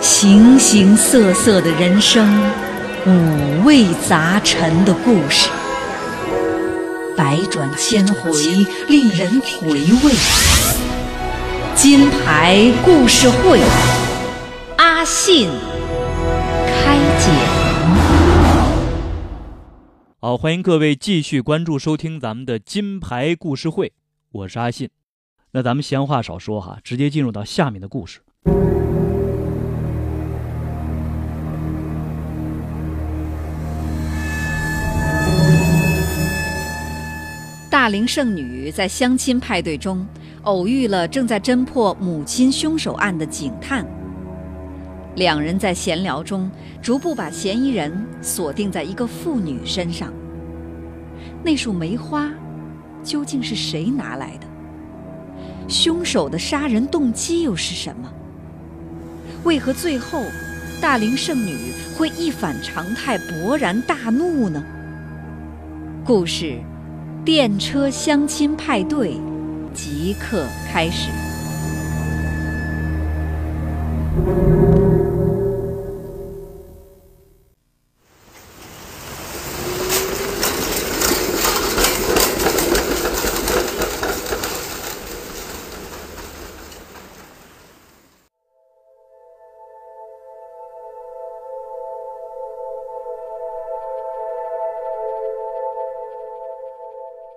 形形色色的人生，五味杂陈的故事，百转千回，令人回味。金牌故事会，阿信开讲。好，欢迎各位继续关注收听咱们的金牌故事会，我是阿信。那咱们闲话少说哈，直接进入到下面的故事。大龄剩女在相亲派对中偶遇了正在侦破母亲凶手案的警探，两人在闲聊中逐步把嫌疑人锁定在一个妇女身上。那束梅花究竟是谁拿来的？凶手的杀人动机又是什么？为何最后大龄剩女会一反常态勃然大怒呢？故事。电车相亲派对即刻开始。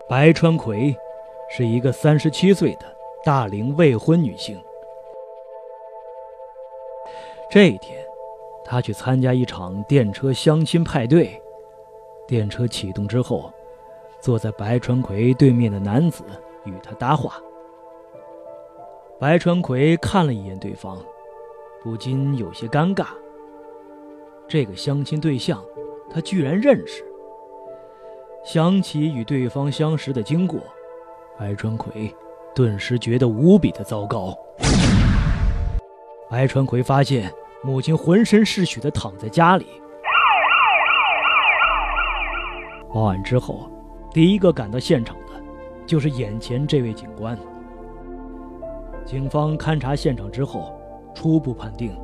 白川葵是一个三十七岁的大龄未婚女性。这一天，她去参加一场电车相亲派对。电车启动之后，坐在白川葵对面的男子与她搭话。白川葵看了一眼对方，不禁有些尴尬。这个相亲对象，他居然认识。想起与对方相识的经过，白川葵顿时觉得无比的糟糕。白川葵发现母亲浑身是血的躺在家里。报案之后，第一个赶到现场的，就是眼前这位警官。警方勘查现场之后，初步判定，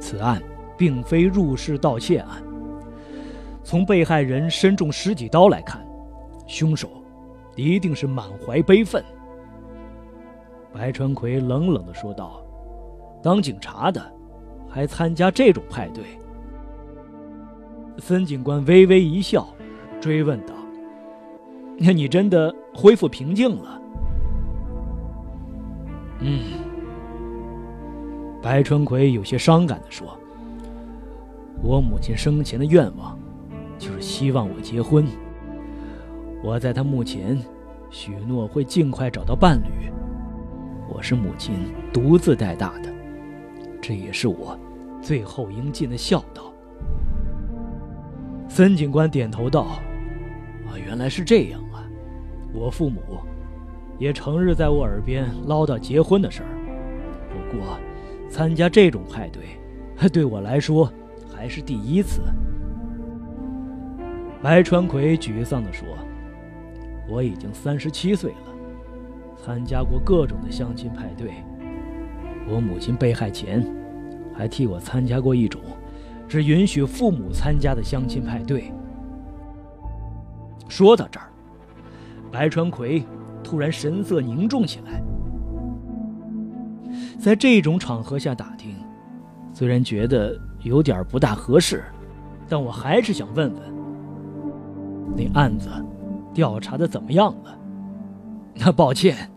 此案并非入室盗窃案。从被害人身中十几刀来看。凶手一定是满怀悲愤。白川葵冷冷的说道：“当警察的，还参加这种派对？”孙警官微微一笑，追问道：“那你真的恢复平静了？”嗯。白川葵有些伤感的说：“我母亲生前的愿望，就是希望我结婚。”我在他墓前许诺会尽快找到伴侣。我是母亲独自带大的，这也是我最后应尽的孝道。孙警官点头道：“啊，原来是这样啊！我父母也成日在我耳边唠叨结婚的事儿。不过，参加这种派对，对我来说还是第一次。”白川葵沮丧地说。我已经三十七岁了，参加过各种的相亲派对。我母亲被害前，还替我参加过一种只允许父母参加的相亲派对。说到这儿，白川葵突然神色凝重起来。在这种场合下打听，虽然觉得有点不大合适，但我还是想问问，那案子。调查的怎么样了？那抱歉，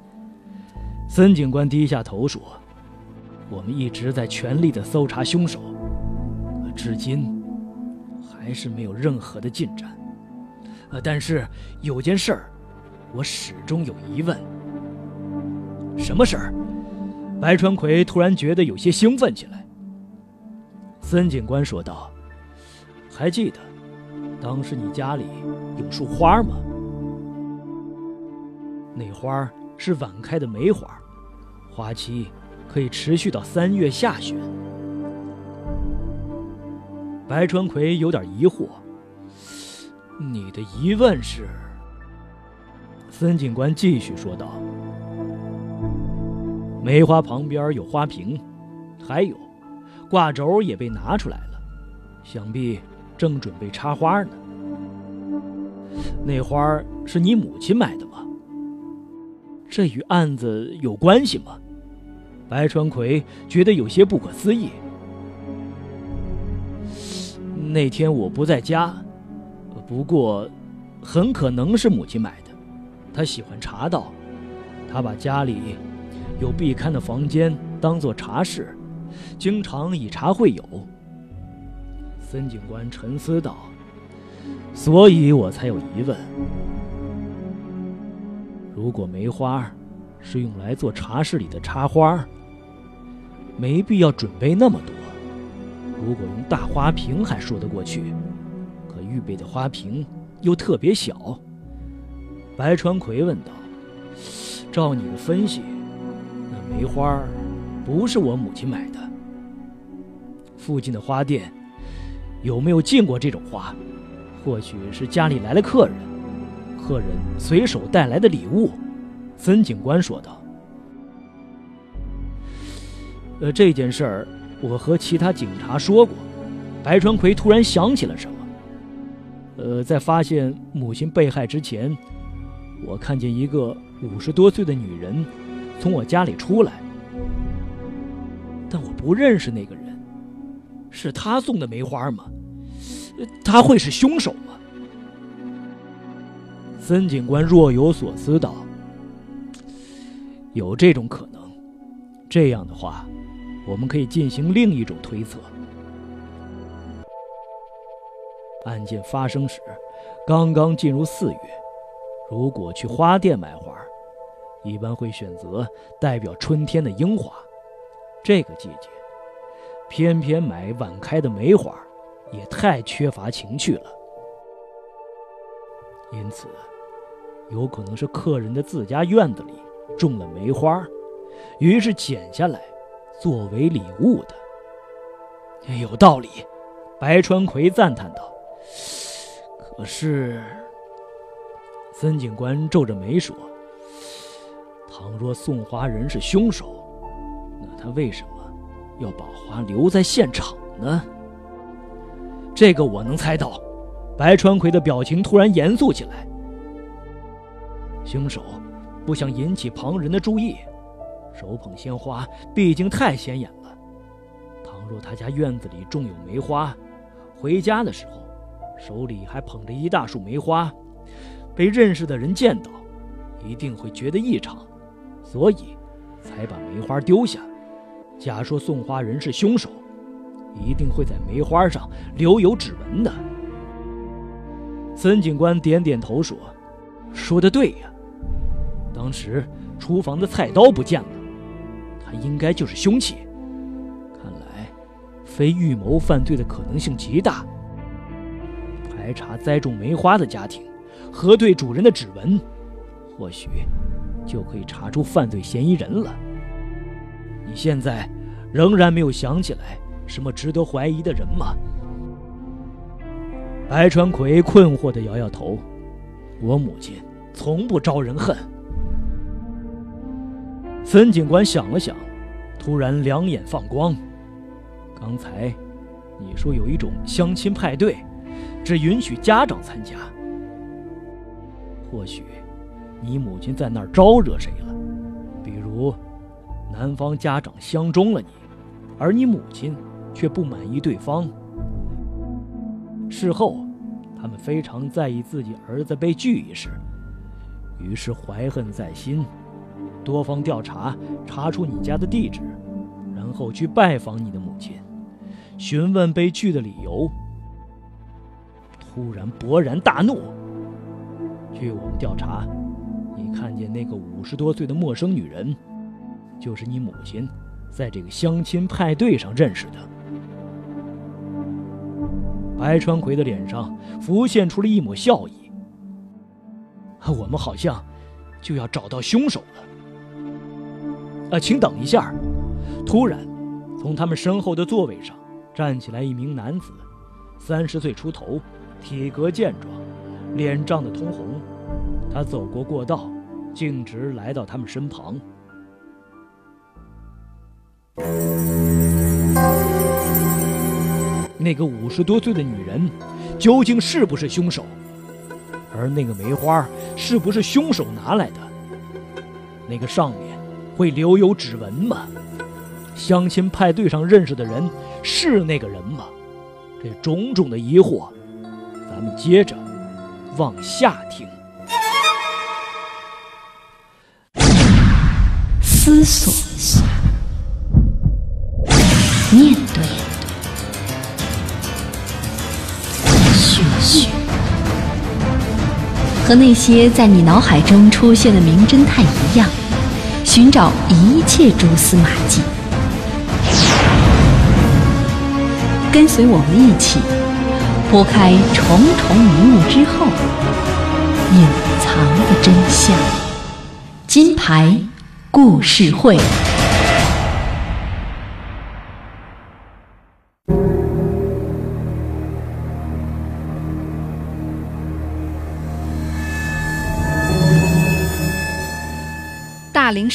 孙警官低下头说：“我们一直在全力的搜查凶手，至今还是没有任何的进展。呃，但是有件事儿，我始终有疑问。什么事儿？”白川葵突然觉得有些兴奋起来。孙警官说道：“还记得当时你家里有束花吗？”那花是晚开的梅花，花期可以持续到三月下旬。白川葵有点疑惑：“你的疑问是？”孙警官继续说道：“梅花旁边有花瓶，还有，挂轴也被拿出来了，想必正准备插花呢。那花是你母亲买的吗？这与案子有关系吗？白川葵觉得有些不可思议。那天我不在家，不过很可能是母亲买的。她喜欢茶道，她把家里有壁龛的房间当做茶室，经常以茶会友。孙警官沉思道：“所以我才有疑问。如果梅花是用来做茶室里的插花，没必要准备那么多。”如果用大花瓶还说得过去，可预备的花瓶又特别小。白川葵问道：“照你的分析，那梅花不是我母亲买的？附近的花店有没有见过这种花？或许是家里来了客人，客人随手带来的礼物。”孙警官说道：“呃，这件事儿。”我和其他警察说过，白川葵突然想起了什么。呃，在发现母亲被害之前，我看见一个五十多岁的女人从我家里出来，但我不认识那个人。是他送的梅花吗？他会是凶手吗？孙警官若有所思道：“有这种可能。这样的话。”我们可以进行另一种推测：案件发生时，刚刚进入四月。如果去花店买花，一般会选择代表春天的樱花。这个季节，偏偏买晚开的梅花，也太缺乏情趣了。因此，有可能是客人的自家院子里种了梅花，于是剪下来。作为礼物的，有道理。白川葵赞叹道：“可是，孙警官皱着眉说：‘倘若送花人是凶手，那他为什么要把花留在现场呢？’这个我能猜到。”白川葵的表情突然严肃起来。凶手不想引起旁人的注意。手捧鲜花，毕竟太显眼了。倘若他家院子里种有梅花，回家的时候手里还捧着一大束梅花，被认识的人见到，一定会觉得异常，所以才把梅花丢下。假说送花人是凶手，一定会在梅花上留有指纹的。孙警官点点头说：“说的对呀，当时厨房的菜刀不见了。”他应该就是凶器，看来非预谋犯罪的可能性极大。排查栽种梅花的家庭，核对主人的指纹，或许就可以查出犯罪嫌疑人了。你现在仍然没有想起来什么值得怀疑的人吗？白川葵困惑地摇摇头。我母亲从不招人恨。孙警官想了想，突然两眼放光。刚才你说有一种相亲派对，只允许家长参加。或许你母亲在那儿招惹谁了？男方家长相中了你，而你母亲却不满意对方。事后，他们非常在意自己儿子被拒一事，于是怀恨在心。多方调查，查出你家的地址，然后去拜访你的母亲，询问被拒的理由。突然勃然大怒。据我们调查，你看见那个五十多岁的陌生女人，就是你母亲在这个相亲派对上认识的。白川葵的脸上浮现出了一抹笑意。我们好像就要找到凶手了。啊，请等一下！突然，从他们身后的座位上站起来一名男子，三十岁出头，体格健壮，脸涨得通红。他走过过道，径直来到他们身旁。那个五十多岁的女人究竟是不是凶手？而那个梅花是不是凶手拿来的？那个上面会留有指纹吗？相亲派对上认识的人是那个人吗？这种种的疑惑，咱们接着往下听。思索，和那些在你脑海中出现的名侦探一样，寻找一切蛛丝马迹。跟随我们一起拨开重重迷雾之后，隐藏的真相。金牌。故事会，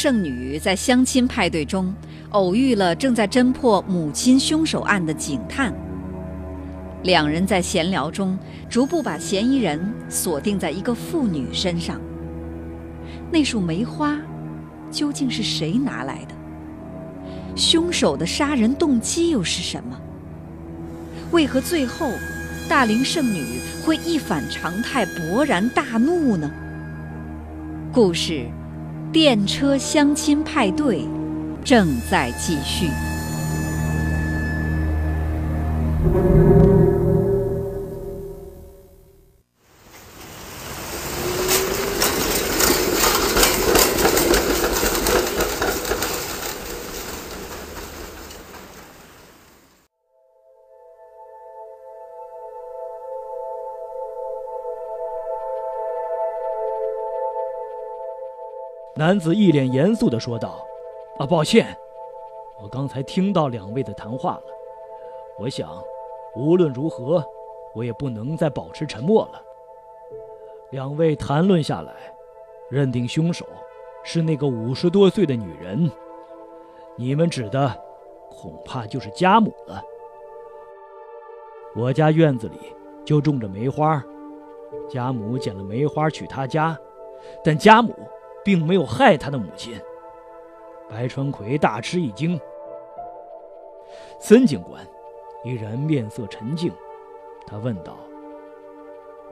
圣女在相亲派对中偶遇了正在侦破母亲凶手案的警探。两人在闲聊中逐步把嫌疑人锁定在一个妇女身上。那束梅花。究竟是谁拿来的？凶手的杀人动机又是什么？为何最后大龄剩女会一反常态，勃然大怒呢？故事《电车相亲派对》正在继续。男子一脸严肃地说道：“啊，抱歉，我刚才听到两位的谈话了。我想，无论如何，我也不能再保持沉默了。两位谈论下来，认定凶手是那个五十多岁的女人。你们指的，恐怕就是家母了。我家院子里就种着梅花，家母捡了梅花去他家，但家母……”并没有害他的母亲。白川葵大吃一惊。孙警官依然面色沉静，他问道：“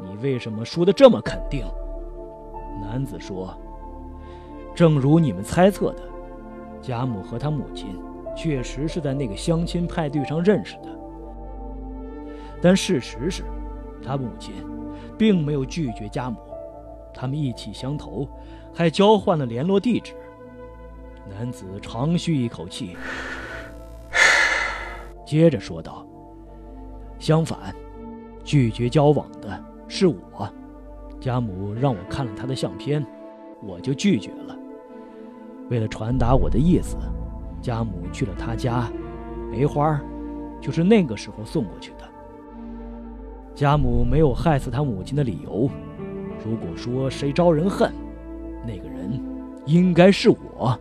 你为什么说的这么肯定？”男子说：“正如你们猜测的，贾母和他母亲确实是在那个相亲派对上认识的。但事实是，他母亲并没有拒绝贾母，他们意气相投。”还交换了联络地址。男子长吁一口气，接着说道：“相反，拒绝交往的是我。家母让我看了他的相片，我就拒绝了。为了传达我的意思，家母去了他家，梅花就是那个时候送过去的。家母没有害死他母亲的理由。如果说谁招人恨，应该是我。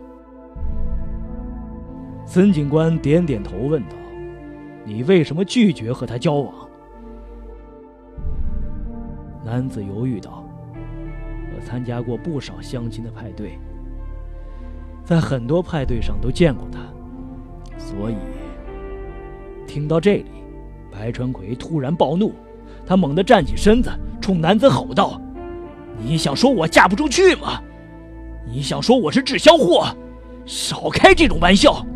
孙警官点点头，问道：“你为什么拒绝和他交往？”男子犹豫道：“我参加过不少相亲的派对，在很多派对上都见过他，所以……”听到这里，白川葵突然暴怒，他猛地站起身子，冲男子吼道：“你想说我嫁不出去吗？”你想说我是滞销货？少开这种玩笑！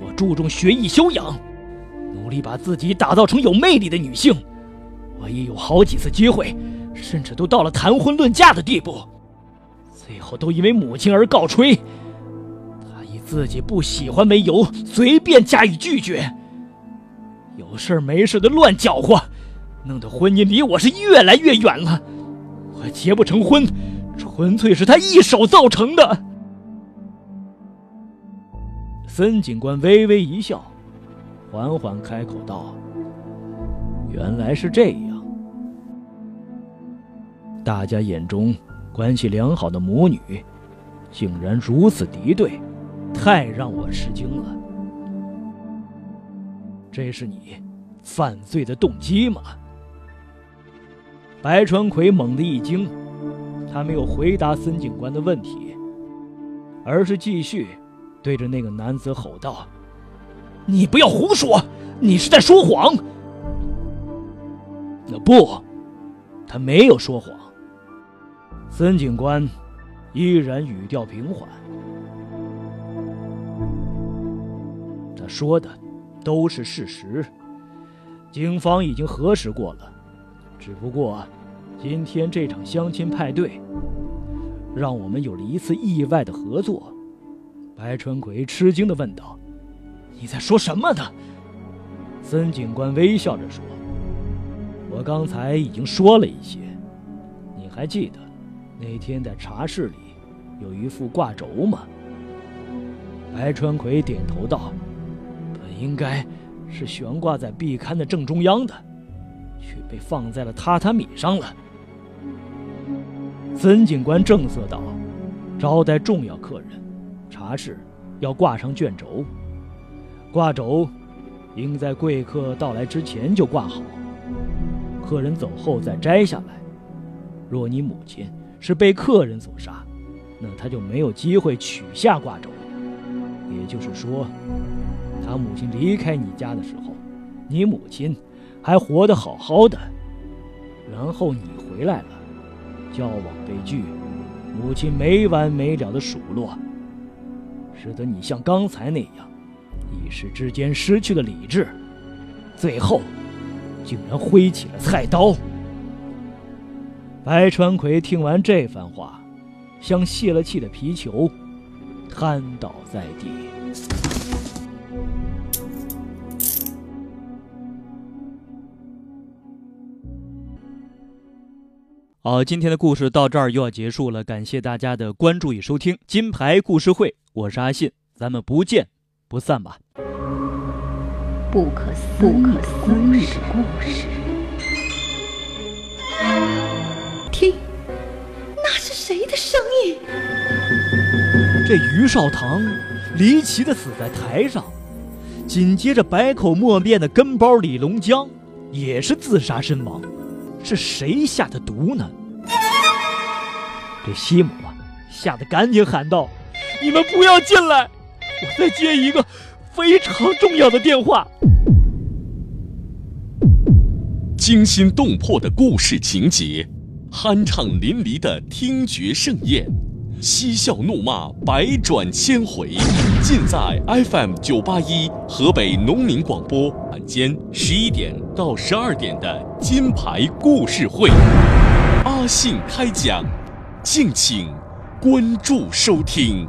我注重学艺修养，努力把自己打造成有魅力的女性。我也有好几次机会，甚至都到了谈婚论嫁的地步，最后都因为母亲而告吹。她以自己不喜欢为由，随便加以拒绝。有事没事的乱搅和，弄得婚姻离我是越来越远了。我结不成婚。纯粹是他一手造成的。孙警官微微一笑，缓缓开口道：“原来是这样，大家眼中关系良好的母女，竟然如此敌对，太让我吃惊了。这是你犯罪的动机吗？白川葵猛地一惊，他没有回答孙警官的问题，而是继续对着那个男子吼道：“你不要胡说，你是在说谎！”那不，他没有说谎。孙警官依然语调平缓，他说的都是事实，警方已经核实过了，只不过。今天这场相亲派对，让我们有了一次意外的合作。白春葵吃惊地问道：“你在说什么呢？”孙警官微笑着说：“我刚才已经说了一些。你还记得那天在茶室里有一副挂轴吗？”白川葵点头道：“本应该是悬挂在壁龛的正中央的，却被放在了榻榻米上了。”孙警官正色道：“招待重要客人，茶室要挂上卷轴。挂轴应在贵客到来之前就挂好，客人走后再摘下来。若你母亲是被客人所杀，那他就没有机会取下挂轴。也就是说，他母亲离开你家的时候，你母亲还活得好好的，然后你回来了。”交往被拒，母亲没完没了的数落，使得你像刚才那样，一时之间失去了理智，最后竟然挥起了菜刀。白川葵听完这番话，像泄了气的皮球，瘫倒在地。好，今天的故事到这儿又要结束了，感谢大家的关注与收听。金牌故事会，我是阿信，咱们不见不散吧。不可思议的故事，听，那是谁的声音？这于少棠离奇的死在台上，紧接着百口莫辩的跟包李龙江也是自杀身亡。是谁下的毒呢？这西姆啊，吓得赶紧喊道：“你们不要进来，我在接一个非常重要的电话。”惊心动魄的故事情节，酣畅淋漓的听觉盛宴。嬉笑怒骂，百转千回，尽在 FM 九八一河北农民广播晚间十一点到十二点的金牌故事会，阿信开讲，敬请关注收听。